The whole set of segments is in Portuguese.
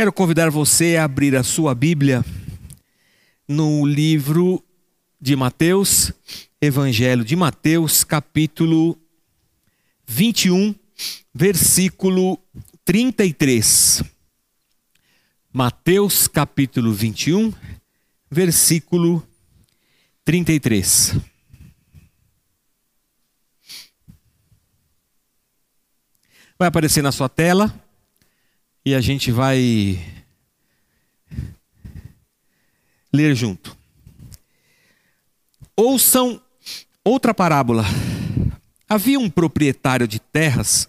Quero convidar você a abrir a sua Bíblia no livro de Mateus, Evangelho de Mateus, capítulo 21, versículo 33. Mateus, capítulo 21, versículo 33. Vai aparecer na sua tela e a gente vai ler junto. Ouçam outra parábola. Havia um proprietário de terras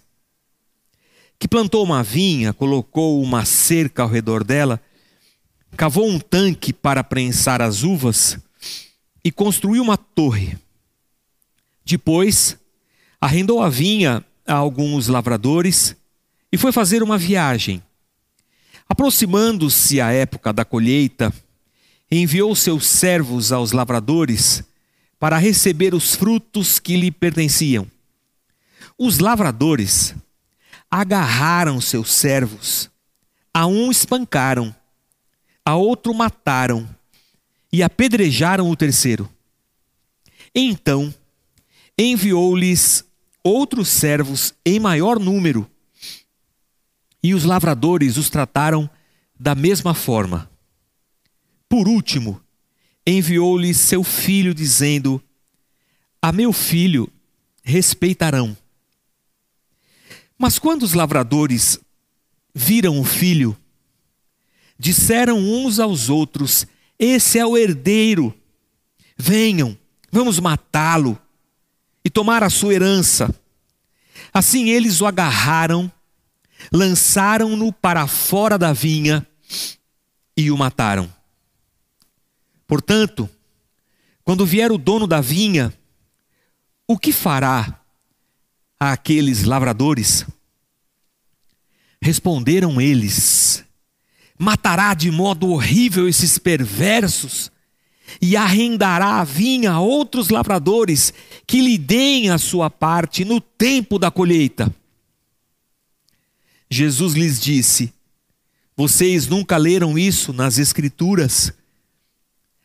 que plantou uma vinha, colocou uma cerca ao redor dela, cavou um tanque para prensar as uvas e construiu uma torre. Depois, arrendou a vinha a alguns lavradores e foi fazer uma viagem. Aproximando-se a época da colheita, enviou seus servos aos lavradores para receber os frutos que lhe pertenciam. Os lavradores agarraram seus servos, a um espancaram, a outro mataram e apedrejaram o terceiro. Então enviou-lhes outros servos em maior número e os lavradores os trataram da mesma forma. Por último, enviou-lhe seu filho, dizendo: A meu filho respeitarão. Mas quando os lavradores viram o filho, disseram uns aos outros: Esse é o herdeiro. Venham, vamos matá-lo e tomar a sua herança. Assim eles o agarraram lançaram-no para fora da vinha e o mataram. Portanto, quando vier o dono da vinha, o que fará àqueles lavradores? Responderam eles: matará de modo horrível esses perversos e arrendará a vinha a outros lavradores que lhe deem a sua parte no tempo da colheita. Jesus lhes disse: Vocês nunca leram isso nas Escrituras?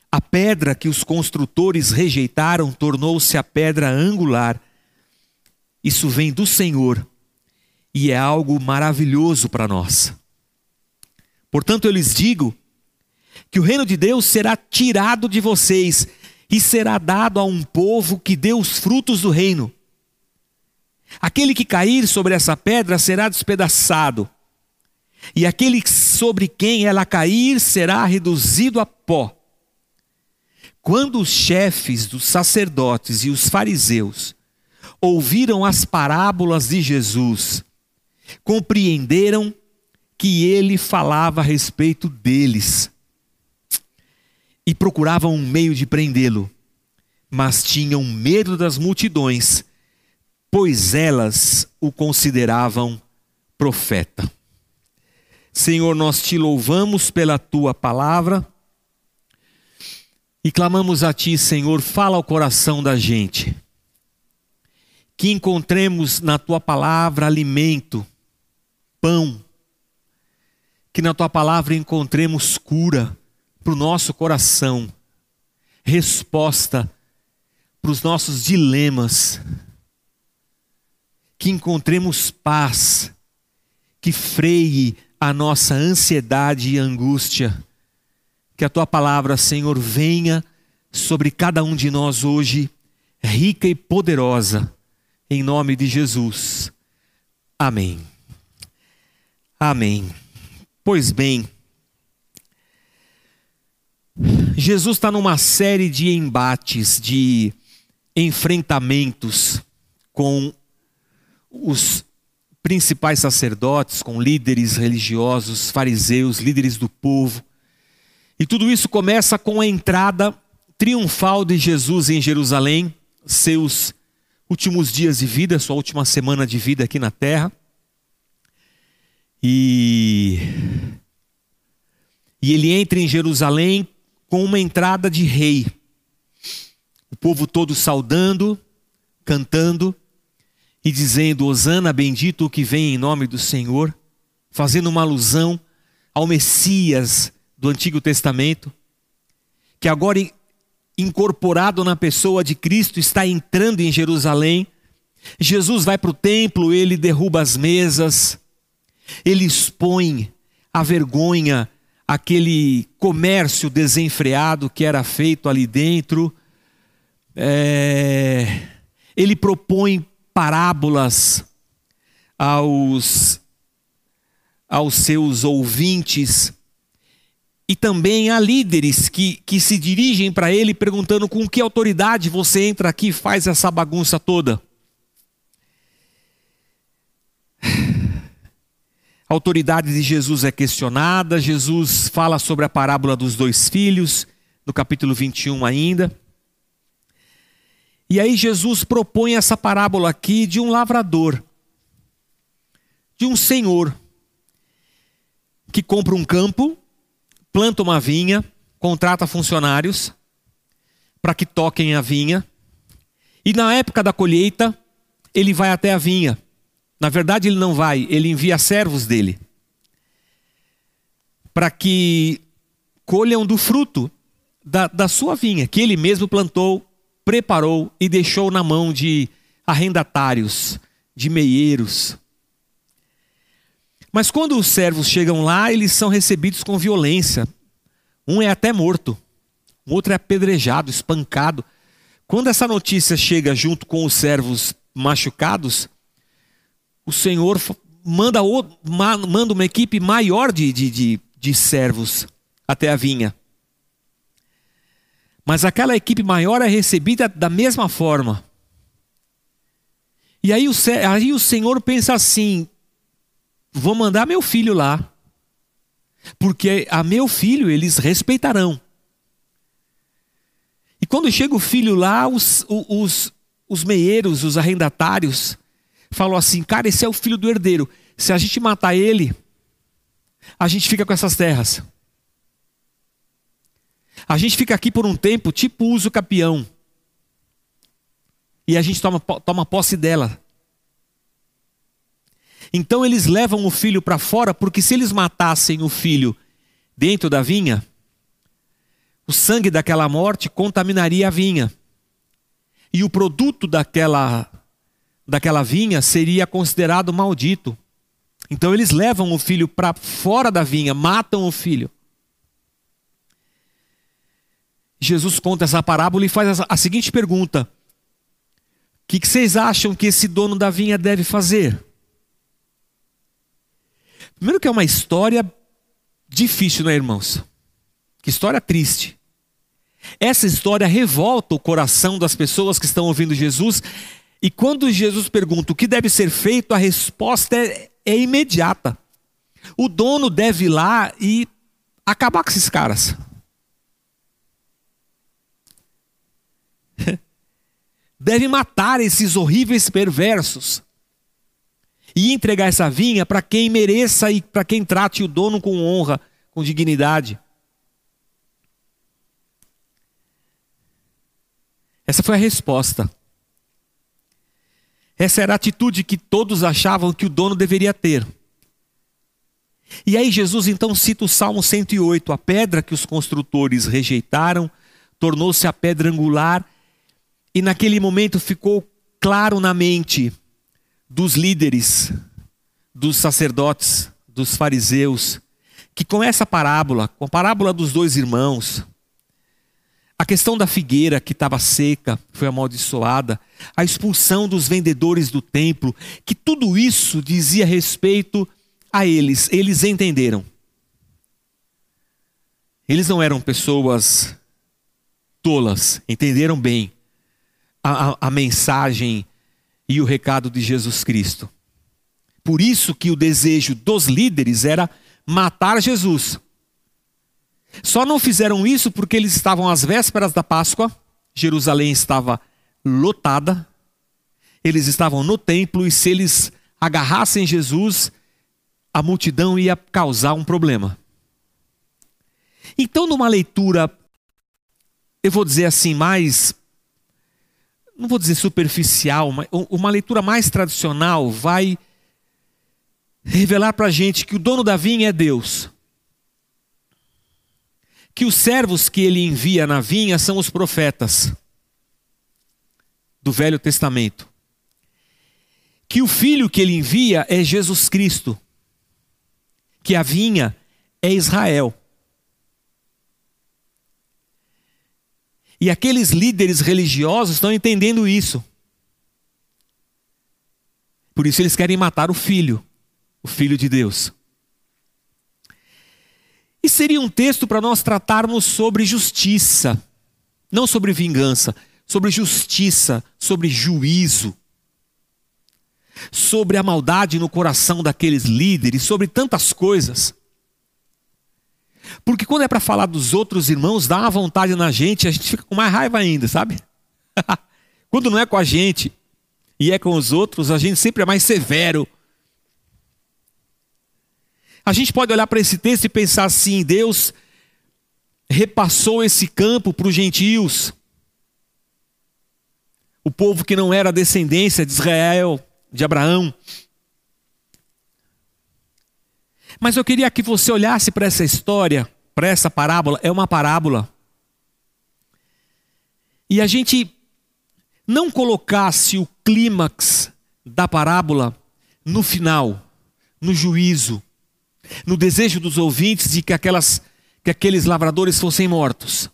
A pedra que os construtores rejeitaram tornou-se a pedra angular. Isso vem do Senhor e é algo maravilhoso para nós. Portanto, eu lhes digo que o reino de Deus será tirado de vocês e será dado a um povo que dê os frutos do reino. Aquele que cair sobre essa pedra será despedaçado, e aquele sobre quem ela cair será reduzido a pó. Quando os chefes dos sacerdotes e os fariseus ouviram as parábolas de Jesus, compreenderam que ele falava a respeito deles e procuravam um meio de prendê-lo, mas tinham medo das multidões pois elas o consideravam profeta. Senhor, nós te louvamos pela tua palavra e clamamos a ti, Senhor, fala ao coração da gente. Que encontremos na tua palavra alimento, pão, que na tua palavra encontremos cura para o nosso coração, resposta para os nossos dilemas que encontremos paz, que freie a nossa ansiedade e angústia. Que a tua palavra, Senhor, venha sobre cada um de nós hoje, rica e poderosa, em nome de Jesus. Amém. Amém. Pois bem, Jesus está numa série de embates, de enfrentamentos com os principais sacerdotes, com líderes religiosos, fariseus, líderes do povo. E tudo isso começa com a entrada triunfal de Jesus em Jerusalém, seus últimos dias de vida, sua última semana de vida aqui na terra. E, e ele entra em Jerusalém com uma entrada de rei. O povo todo saudando, cantando e dizendo: Hosana, bendito o que vem em nome do Senhor, fazendo uma alusão ao Messias do Antigo Testamento, que agora incorporado na pessoa de Cristo está entrando em Jerusalém. Jesus vai para o templo, ele derruba as mesas, ele expõe a vergonha, aquele comércio desenfreado que era feito ali dentro. É... Ele propõe parábolas aos, aos seus ouvintes. E também há líderes que, que se dirigem para ele perguntando com que autoridade você entra aqui e faz essa bagunça toda. A autoridade de Jesus é questionada, Jesus fala sobre a parábola dos dois filhos, no capítulo 21 ainda. E aí Jesus propõe essa parábola aqui de um lavrador, de um senhor, que compra um campo, planta uma vinha, contrata funcionários para que toquem a vinha, e na época da colheita, ele vai até a vinha. Na verdade, ele não vai, ele envia servos dele para que colham do fruto da, da sua vinha, que ele mesmo plantou, preparou e deixou na mão de arrendatários, de meieiros. Mas quando os servos chegam lá, eles são recebidos com violência. Um é até morto, o outro é apedrejado, espancado. Quando essa notícia chega junto com os servos machucados, o Senhor manda, manda uma equipe maior de, de, de, de servos até a vinha. Mas aquela equipe maior é recebida da mesma forma. E aí o, aí o Senhor pensa assim: vou mandar meu filho lá, porque a meu filho eles respeitarão. E quando chega o filho lá, os, os, os meieiros, os arrendatários, falou assim: Cara, esse é o filho do herdeiro. Se a gente matar ele, a gente fica com essas terras. A gente fica aqui por um tempo, tipo uso capião. E a gente toma, toma posse dela. Então eles levam o filho para fora, porque se eles matassem o filho dentro da vinha, o sangue daquela morte contaminaria a vinha. E o produto daquela daquela vinha seria considerado maldito. Então eles levam o filho para fora da vinha, matam o filho. Jesus conta essa parábola e faz a seguinte pergunta: O que, vocês acham que esse dono da vinha deve fazer? Primeiro, que é uma história difícil, né, irmãos? Que história triste. Essa história revolta o coração das pessoas que estão ouvindo Jesus e quando Jesus pergunta o que deve ser feito, a resposta é, é imediata. O dono deve ir lá e acabar com esses caras. deve matar esses horríveis perversos e entregar essa vinha para quem mereça e para quem trate o dono com honra, com dignidade. Essa foi a resposta. Essa era a atitude que todos achavam que o dono deveria ter. E aí Jesus então cita o Salmo 108, a pedra que os construtores rejeitaram tornou-se a pedra angular, e naquele momento ficou claro na mente dos líderes, dos sacerdotes, dos fariseus, que com essa parábola, com a parábola dos dois irmãos, a questão da figueira que estava seca, foi amaldiçoada, a expulsão dos vendedores do templo, que tudo isso dizia respeito a eles, eles entenderam. Eles não eram pessoas tolas, entenderam bem a, a, a mensagem e o recado de Jesus Cristo. Por isso que o desejo dos líderes era matar Jesus. Só não fizeram isso porque eles estavam às vésperas da Páscoa, Jerusalém estava lotada, eles estavam no templo e se eles agarrassem Jesus, a multidão ia causar um problema. Então, numa leitura, eu vou dizer assim, mais. Não vou dizer superficial, mas uma leitura mais tradicional vai revelar para a gente que o dono da vinha é Deus que os servos que ele envia na vinha são os profetas do Velho Testamento. Que o filho que ele envia é Jesus Cristo. Que a vinha é Israel. E aqueles líderes religiosos estão entendendo isso. Por isso eles querem matar o filho, o filho de Deus. E seria um texto para nós tratarmos sobre justiça, não sobre vingança, sobre justiça, sobre juízo, sobre a maldade no coração daqueles líderes, sobre tantas coisas. Porque quando é para falar dos outros irmãos, dá uma vontade na gente, a gente fica com mais raiva ainda, sabe? quando não é com a gente e é com os outros, a gente sempre é mais severo. A gente pode olhar para esse texto e pensar assim: Deus repassou esse campo para os gentios, o povo que não era descendência de Israel, de Abraão. Mas eu queria que você olhasse para essa história, para essa parábola, é uma parábola. E a gente não colocasse o clímax da parábola no final, no juízo, no desejo dos ouvintes de que, aquelas, que aqueles lavradores fossem mortos.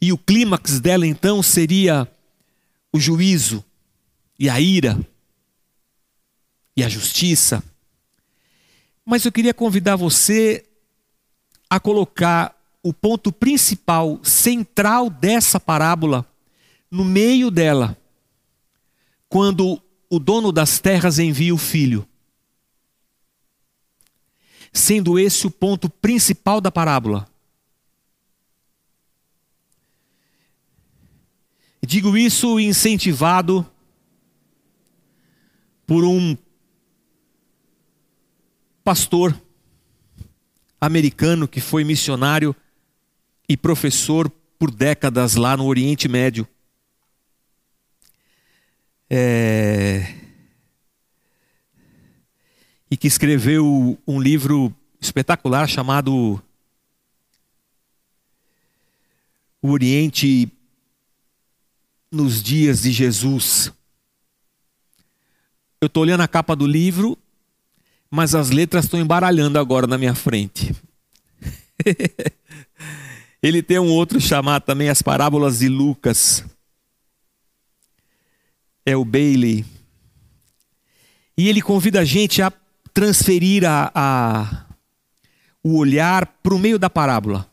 E o clímax dela então seria o juízo e a ira e a justiça. Mas eu queria convidar você a colocar o ponto principal, central dessa parábola, no meio dela, quando o dono das terras envia o filho. Sendo esse o ponto principal da parábola. Digo isso incentivado por um pastor americano que foi missionário e professor por décadas lá no Oriente Médio. É... E que escreveu um livro espetacular chamado O Oriente nos Dias de Jesus. Eu estou olhando a capa do livro mas as letras estão embaralhando agora na minha frente. Ele tem um outro chamado também As Parábolas de Lucas. É o Bailey. E ele convida a gente a transferir a, a o olhar para o meio da parábola.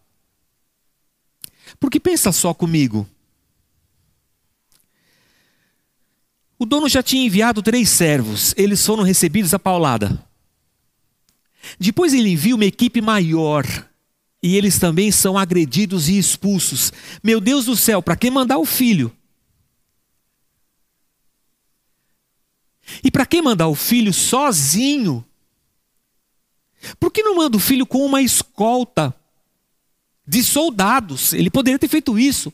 Porque pensa só comigo. O dono já tinha enviado três servos, eles foram recebidos a paulada. Depois ele envia uma equipe maior e eles também são agredidos e expulsos. Meu Deus do céu, para quem mandar o filho? E para quem mandar o filho sozinho? Por que não manda o filho com uma escolta de soldados? Ele poderia ter feito isso.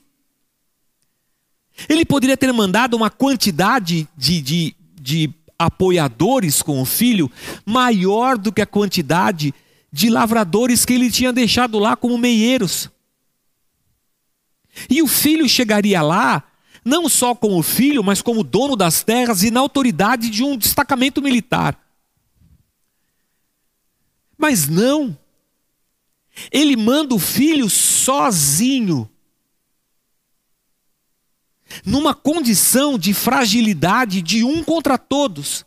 Ele poderia ter mandado uma quantidade de, de, de apoiadores com o filho maior do que a quantidade de lavradores que ele tinha deixado lá como meieiros. E o filho chegaria lá, não só como filho, mas como dono das terras e na autoridade de um destacamento militar. Mas não. Ele manda o filho sozinho numa condição de fragilidade de um contra todos.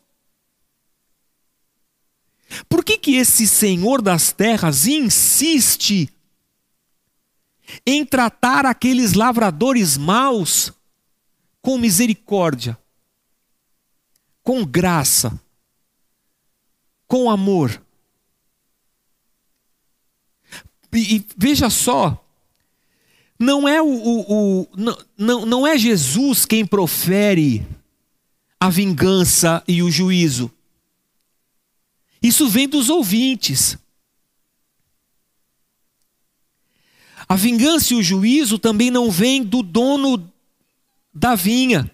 Por que, que esse senhor das terras insiste em tratar aqueles lavradores maus com misericórdia, com graça, com amor? E, e veja só, não é o, o, o não, não é Jesus quem profere a vingança e o juízo. Isso vem dos ouvintes. A vingança e o juízo também não vem do dono da vinha.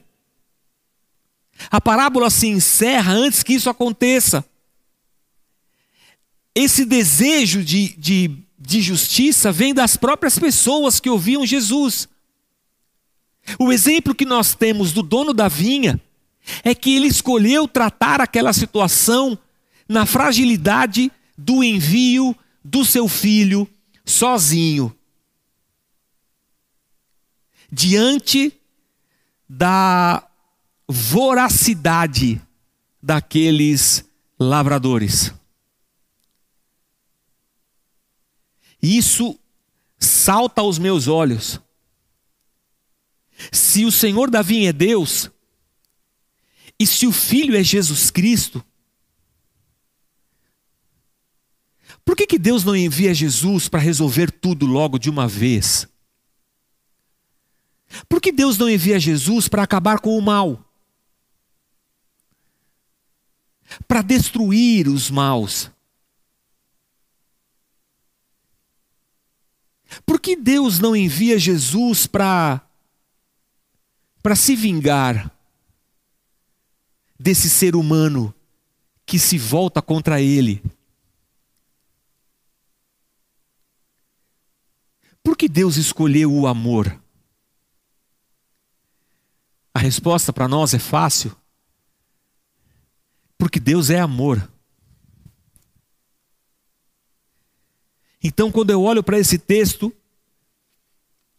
A parábola se encerra antes que isso aconteça. Esse desejo de, de de justiça vem das próprias pessoas que ouviam Jesus. O exemplo que nós temos do dono da vinha é que ele escolheu tratar aquela situação na fragilidade do envio do seu filho sozinho. Diante da voracidade daqueles lavradores. Isso salta aos meus olhos. Se o Senhor da vinha é Deus, e se o Filho é Jesus Cristo, por que, que Deus não envia Jesus para resolver tudo logo de uma vez? Por que Deus não envia Jesus para acabar com o mal? Para destruir os maus? Por que Deus não envia Jesus para para se vingar desse ser humano que se volta contra ele? Por que Deus escolheu o amor? A resposta para nós é fácil. Porque Deus é amor. Então, quando eu olho para esse texto,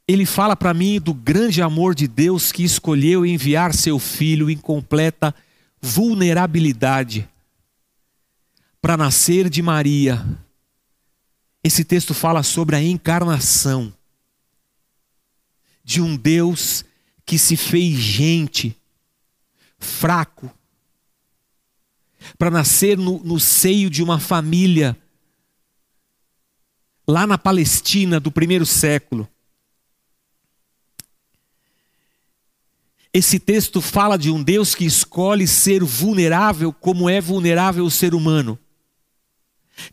ele fala para mim do grande amor de Deus que escolheu enviar seu filho em completa vulnerabilidade para nascer de Maria. Esse texto fala sobre a encarnação de um Deus que se fez gente, fraco, para nascer no, no seio de uma família, lá na Palestina do primeiro século. Esse texto fala de um Deus que escolhe ser vulnerável como é vulnerável o ser humano.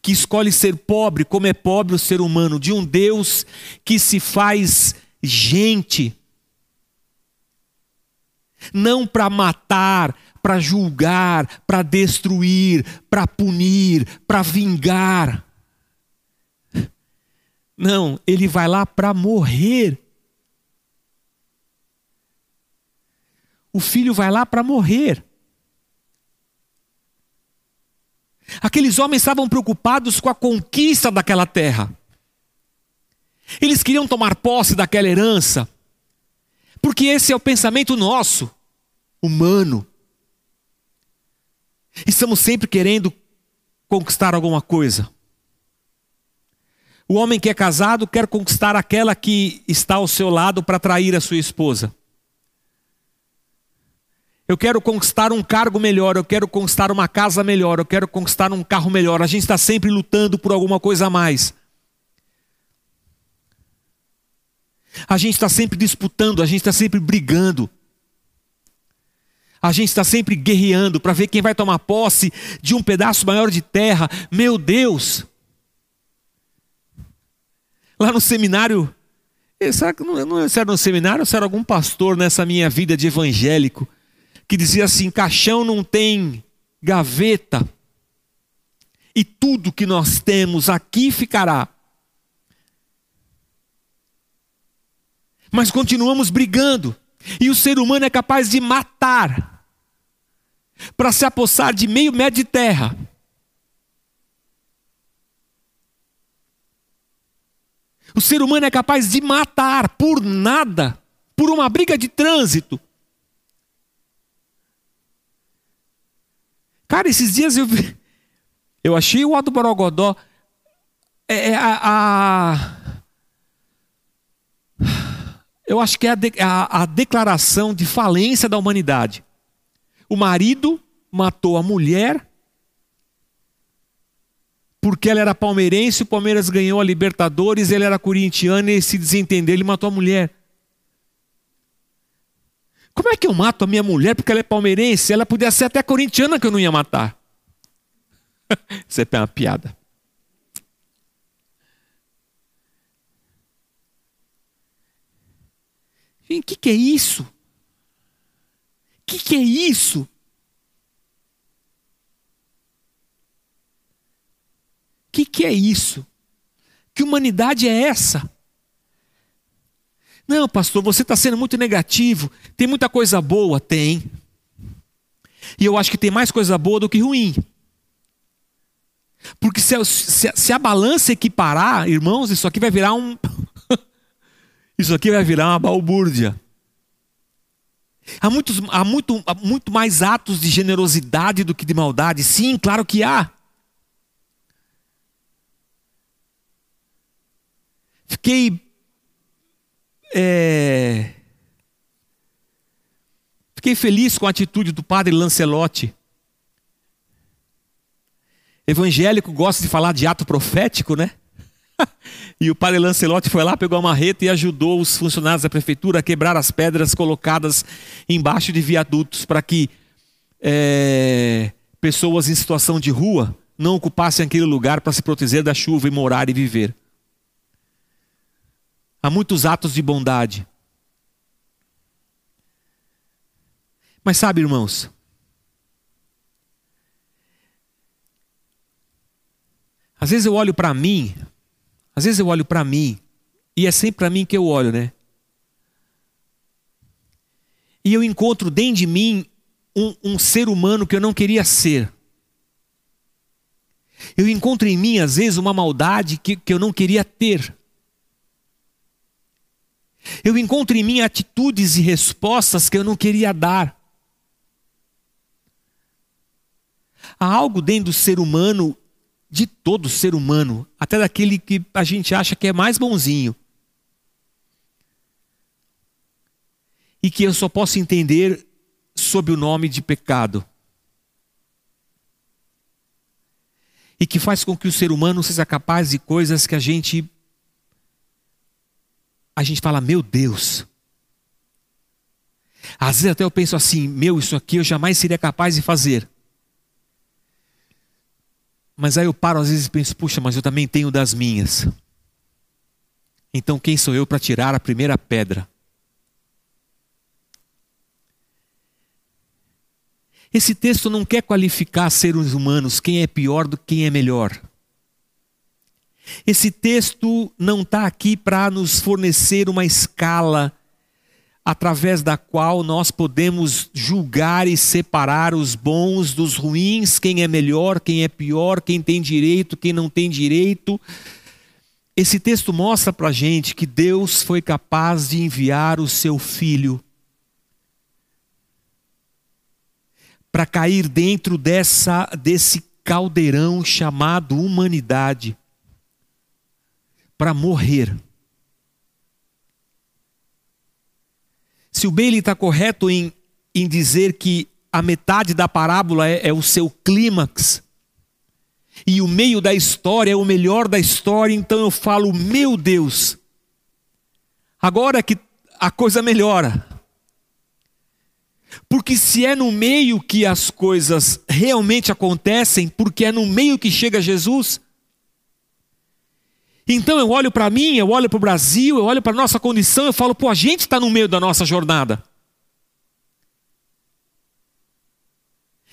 Que escolhe ser pobre como é pobre o ser humano. De um Deus que se faz gente não para matar, para julgar, para destruir, para punir, para vingar. Não, ele vai lá para morrer. O filho vai lá para morrer. Aqueles homens estavam preocupados com a conquista daquela terra. Eles queriam tomar posse daquela herança. Porque esse é o pensamento nosso, humano. Estamos sempre querendo conquistar alguma coisa. O homem que é casado quer conquistar aquela que está ao seu lado para trair a sua esposa. Eu quero conquistar um cargo melhor, eu quero conquistar uma casa melhor, eu quero conquistar um carro melhor. A gente está sempre lutando por alguma coisa a mais. A gente está sempre disputando, a gente está sempre brigando. A gente está sempre guerreando para ver quem vai tomar posse de um pedaço maior de terra. Meu Deus! Lá no seminário, será que não, não era no seminário ou se era algum pastor nessa minha vida de evangélico que dizia assim: caixão não tem gaveta, e tudo que nós temos aqui ficará. mas continuamos brigando. E o ser humano é capaz de matar para se apossar de meio metro de terra. O ser humano é capaz de matar por nada, por uma briga de trânsito. Cara, esses dias eu eu achei o Aldo Borogodó é, é a, a eu acho que é a, de, a, a declaração de falência da humanidade. O marido matou a mulher porque ela era palmeirense, o Palmeiras ganhou a Libertadores, ele era corintiano e se desentendeu, ele matou a mulher. Como é que eu mato a minha mulher porque ela é palmeirense? Ela podia ser até corintiana que eu não ia matar. Isso é uma piada. O que, que é isso? O que, que é isso? Que, que é isso? Que humanidade é essa? Não, pastor, você está sendo muito negativo. Tem muita coisa boa? Tem. E eu acho que tem mais coisa boa do que ruim. Porque se, se, se a balança equiparar, irmãos, isso aqui vai virar um. isso aqui vai virar uma balbúrdia. Há, muitos, há, muito, há muito mais atos de generosidade do que de maldade. Sim, claro que há. Fiquei. É, fiquei feliz com a atitude do padre Lancelotti. Evangélico gosta de falar de ato profético, né? e o padre Lancelotti foi lá, pegou a marreta e ajudou os funcionários da prefeitura a quebrar as pedras colocadas embaixo de viadutos para que é, pessoas em situação de rua não ocupassem aquele lugar para se proteger da chuva e morar e viver. Há muitos atos de bondade. Mas sabe, irmãos, às vezes eu olho para mim, às vezes eu olho para mim, e é sempre para mim que eu olho, né? E eu encontro dentro de mim um, um ser humano que eu não queria ser. Eu encontro em mim, às vezes, uma maldade que, que eu não queria ter. Eu encontro em mim atitudes e respostas que eu não queria dar. Há algo dentro do ser humano, de todo ser humano, até daquele que a gente acha que é mais bonzinho. E que eu só posso entender sob o nome de pecado. E que faz com que o ser humano seja capaz de coisas que a gente a gente fala, meu Deus. Às vezes até eu penso assim, meu, isso aqui eu jamais seria capaz de fazer. Mas aí eu paro às vezes e penso, puxa, mas eu também tenho das minhas. Então quem sou eu para tirar a primeira pedra? Esse texto não quer qualificar seres humanos, quem é pior do que quem é melhor. Esse texto não está aqui para nos fornecer uma escala através da qual nós podemos julgar e separar os bons dos ruins, quem é melhor, quem é pior, quem tem direito, quem não tem direito. Esse texto mostra para a gente que Deus foi capaz de enviar o seu filho para cair dentro dessa, desse caldeirão chamado humanidade para morrer. Se o Bailey está correto em, em dizer que a metade da parábola é, é o seu clímax, e o meio da história é o melhor da história, então eu falo, meu Deus, agora que a coisa melhora. Porque se é no meio que as coisas realmente acontecem, porque é no meio que chega Jesus, então eu olho para mim, eu olho para o Brasil, eu olho para a nossa condição, eu falo, pô, a gente está no meio da nossa jornada.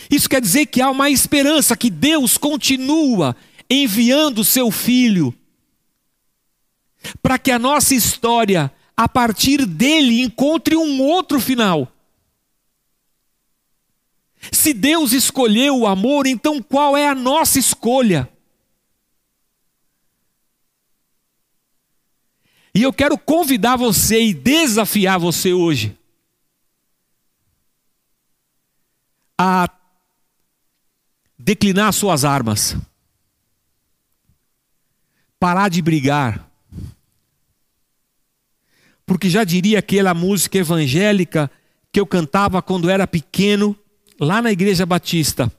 Isso quer dizer que há uma esperança, que Deus continua enviando o seu Filho, para que a nossa história, a partir dele, encontre um outro final. Se Deus escolheu o amor, então qual é a nossa escolha? E eu quero convidar você e desafiar você hoje a declinar suas armas, parar de brigar. Porque já diria aquela música evangélica que eu cantava quando era pequeno, lá na Igreja Batista.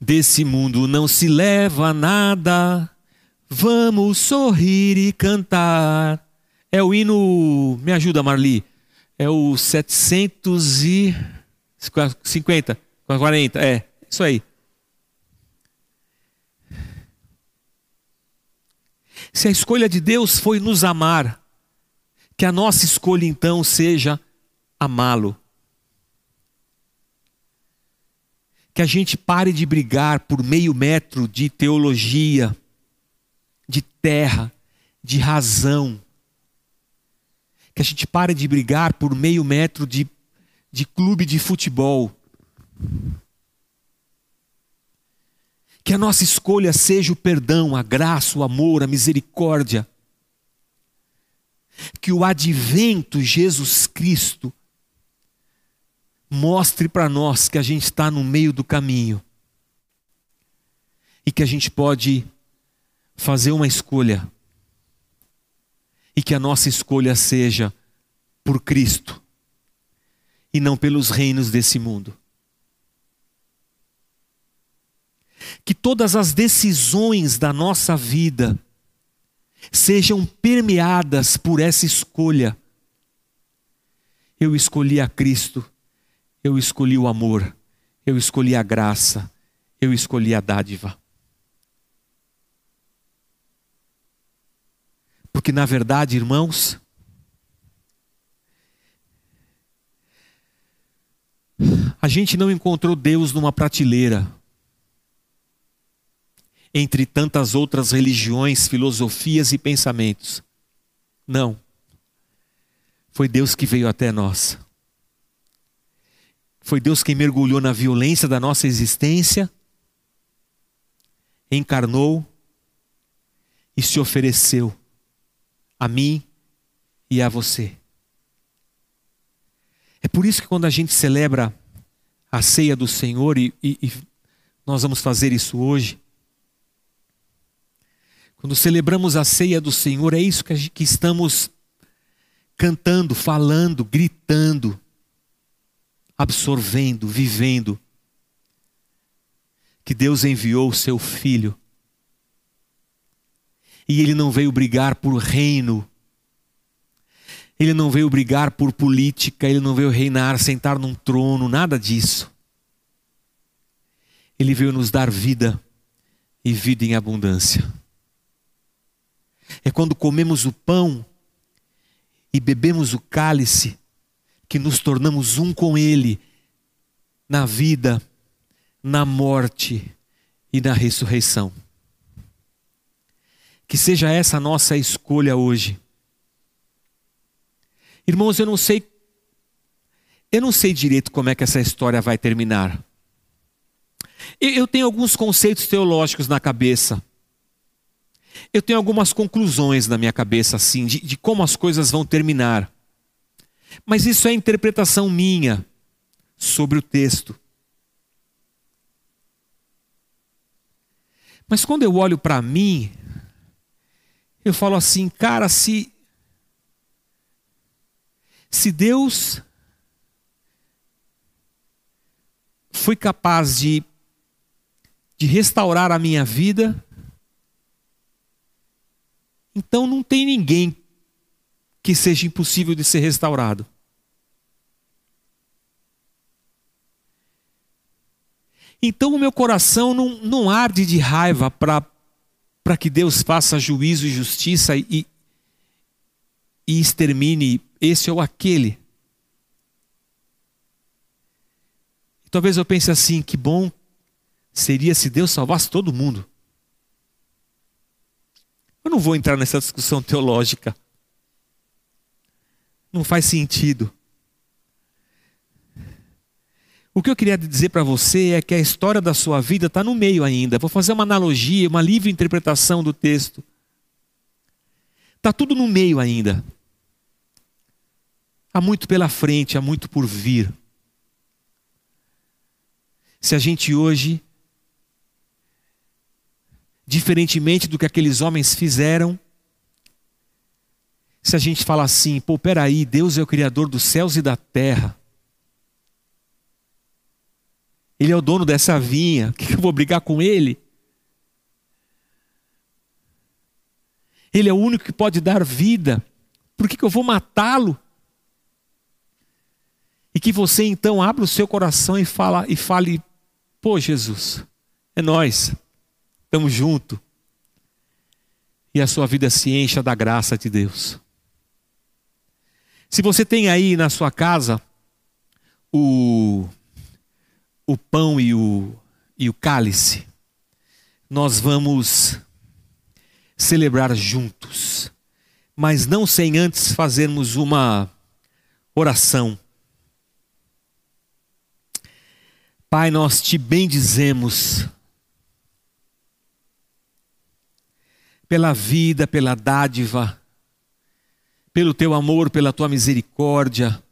Desse mundo não se leva nada, Vamos sorrir e cantar. É o hino, me ajuda Marli, é o 750, 40, é, isso aí. Se a escolha de Deus foi nos amar, que a nossa escolha então seja amá-lo. Que a gente pare de brigar por meio metro de teologia de terra, de razão. Que a gente pare de brigar por meio metro de, de clube de futebol. Que a nossa escolha seja o perdão, a graça, o amor, a misericórdia. Que o advento Jesus Cristo mostre para nós que a gente está no meio do caminho e que a gente pode fazer uma escolha e que a nossa escolha seja por Cristo e não pelos reinos desse mundo. Que todas as decisões da nossa vida sejam permeadas por essa escolha. Eu escolhi a Cristo eu escolhi o amor, eu escolhi a graça, eu escolhi a dádiva. Porque na verdade, irmãos, a gente não encontrou Deus numa prateleira, entre tantas outras religiões, filosofias e pensamentos. Não. Foi Deus que veio até nós. Foi Deus quem mergulhou na violência da nossa existência, encarnou e se ofereceu a mim e a você. É por isso que quando a gente celebra a ceia do Senhor, e, e, e nós vamos fazer isso hoje, quando celebramos a ceia do Senhor, é isso que, gente, que estamos cantando, falando, gritando absorvendo, vivendo, que Deus enviou o seu filho. E ele não veio brigar por reino, ele não veio brigar por política, ele não veio reinar, sentar num trono, nada disso. Ele veio nos dar vida e vida em abundância. É quando comemos o pão e bebemos o cálice que nos tornamos um com Ele na vida, na morte e na ressurreição. Que seja essa a nossa escolha hoje. Irmãos, eu não sei eu não sei direito como é que essa história vai terminar. Eu tenho alguns conceitos teológicos na cabeça. Eu tenho algumas conclusões na minha cabeça, assim, de, de como as coisas vão terminar. Mas isso é interpretação minha sobre o texto. Mas quando eu olho para mim, eu falo assim, cara, se se Deus foi capaz de de restaurar a minha vida, então não tem ninguém que seja impossível de ser restaurado. Então o meu coração não, não arde de raiva para que Deus faça juízo e justiça e, e extermine esse ou aquele. Talvez eu pense assim: que bom seria se Deus salvasse todo mundo. Eu não vou entrar nessa discussão teológica. Não faz sentido. O que eu queria dizer para você é que a história da sua vida está no meio ainda. Vou fazer uma analogia, uma livre interpretação do texto. Está tudo no meio ainda. Há muito pela frente, há muito por vir. Se a gente hoje, diferentemente do que aqueles homens fizeram, se a gente fala assim, pô, peraí, Deus é o Criador dos céus e da terra. Ele é o dono dessa vinha, que eu vou brigar com ele? Ele é o único que pode dar vida, por que, que eu vou matá-lo? E que você então abra o seu coração e, fala, e fale: pô, Jesus, é nós, estamos juntos. E a sua vida se encha da graça de Deus. Se você tem aí na sua casa o, o pão e o, e o cálice, nós vamos celebrar juntos, mas não sem antes fazermos uma oração. Pai, nós te bendizemos pela vida, pela dádiva, pelo teu amor, pela tua misericórdia.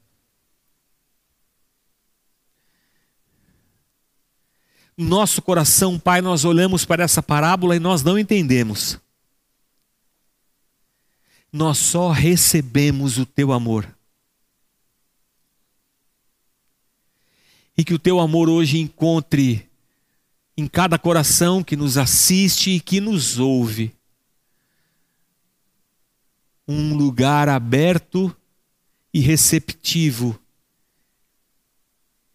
Nosso coração, Pai, nós olhamos para essa parábola e nós não entendemos. Nós só recebemos o teu amor. E que o teu amor hoje encontre em cada coração que nos assiste e que nos ouve um lugar aberto e receptivo,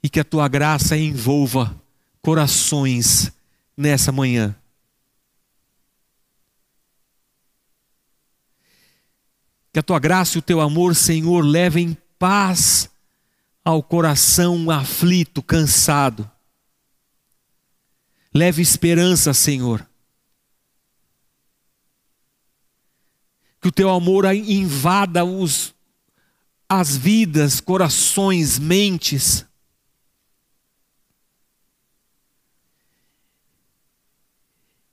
e que a tua graça envolva corações nessa manhã. Que a tua graça e o teu amor, Senhor, levem paz ao coração aflito, cansado. Leve esperança, Senhor. Que o teu amor invada os, as vidas, corações, mentes.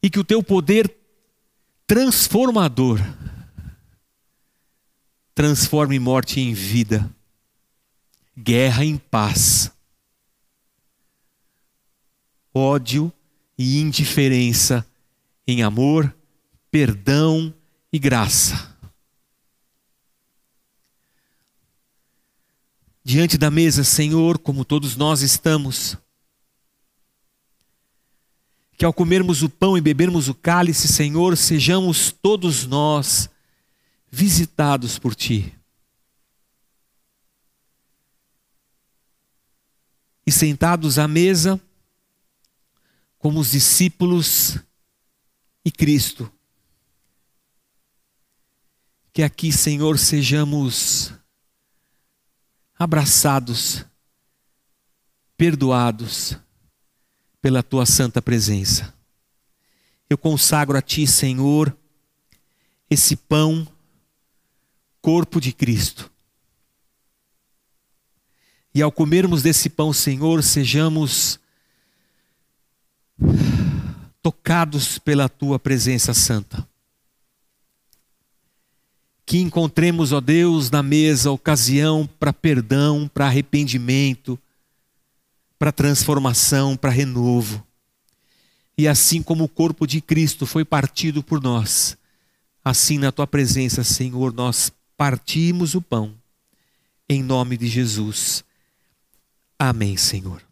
E que o teu poder transformador transforme morte em vida guerra em paz, ódio e indiferença em amor, perdão e graça. Diante da mesa, Senhor, como todos nós estamos, que ao comermos o pão e bebermos o cálice, Senhor, sejamos todos nós visitados por Ti. e sentados à mesa, como os discípulos e Cristo. Que aqui, Senhor, sejamos abraçados, perdoados pela tua santa presença. Eu consagro a ti, Senhor, esse pão, corpo de Cristo e ao comermos desse pão, Senhor, sejamos tocados pela tua presença santa. Que encontremos, ó Deus, na mesa ocasião para perdão, para arrependimento, para transformação, para renovo. E assim como o corpo de Cristo foi partido por nós, assim na tua presença, Senhor, nós partimos o pão. Em nome de Jesus. Amém, Senhor.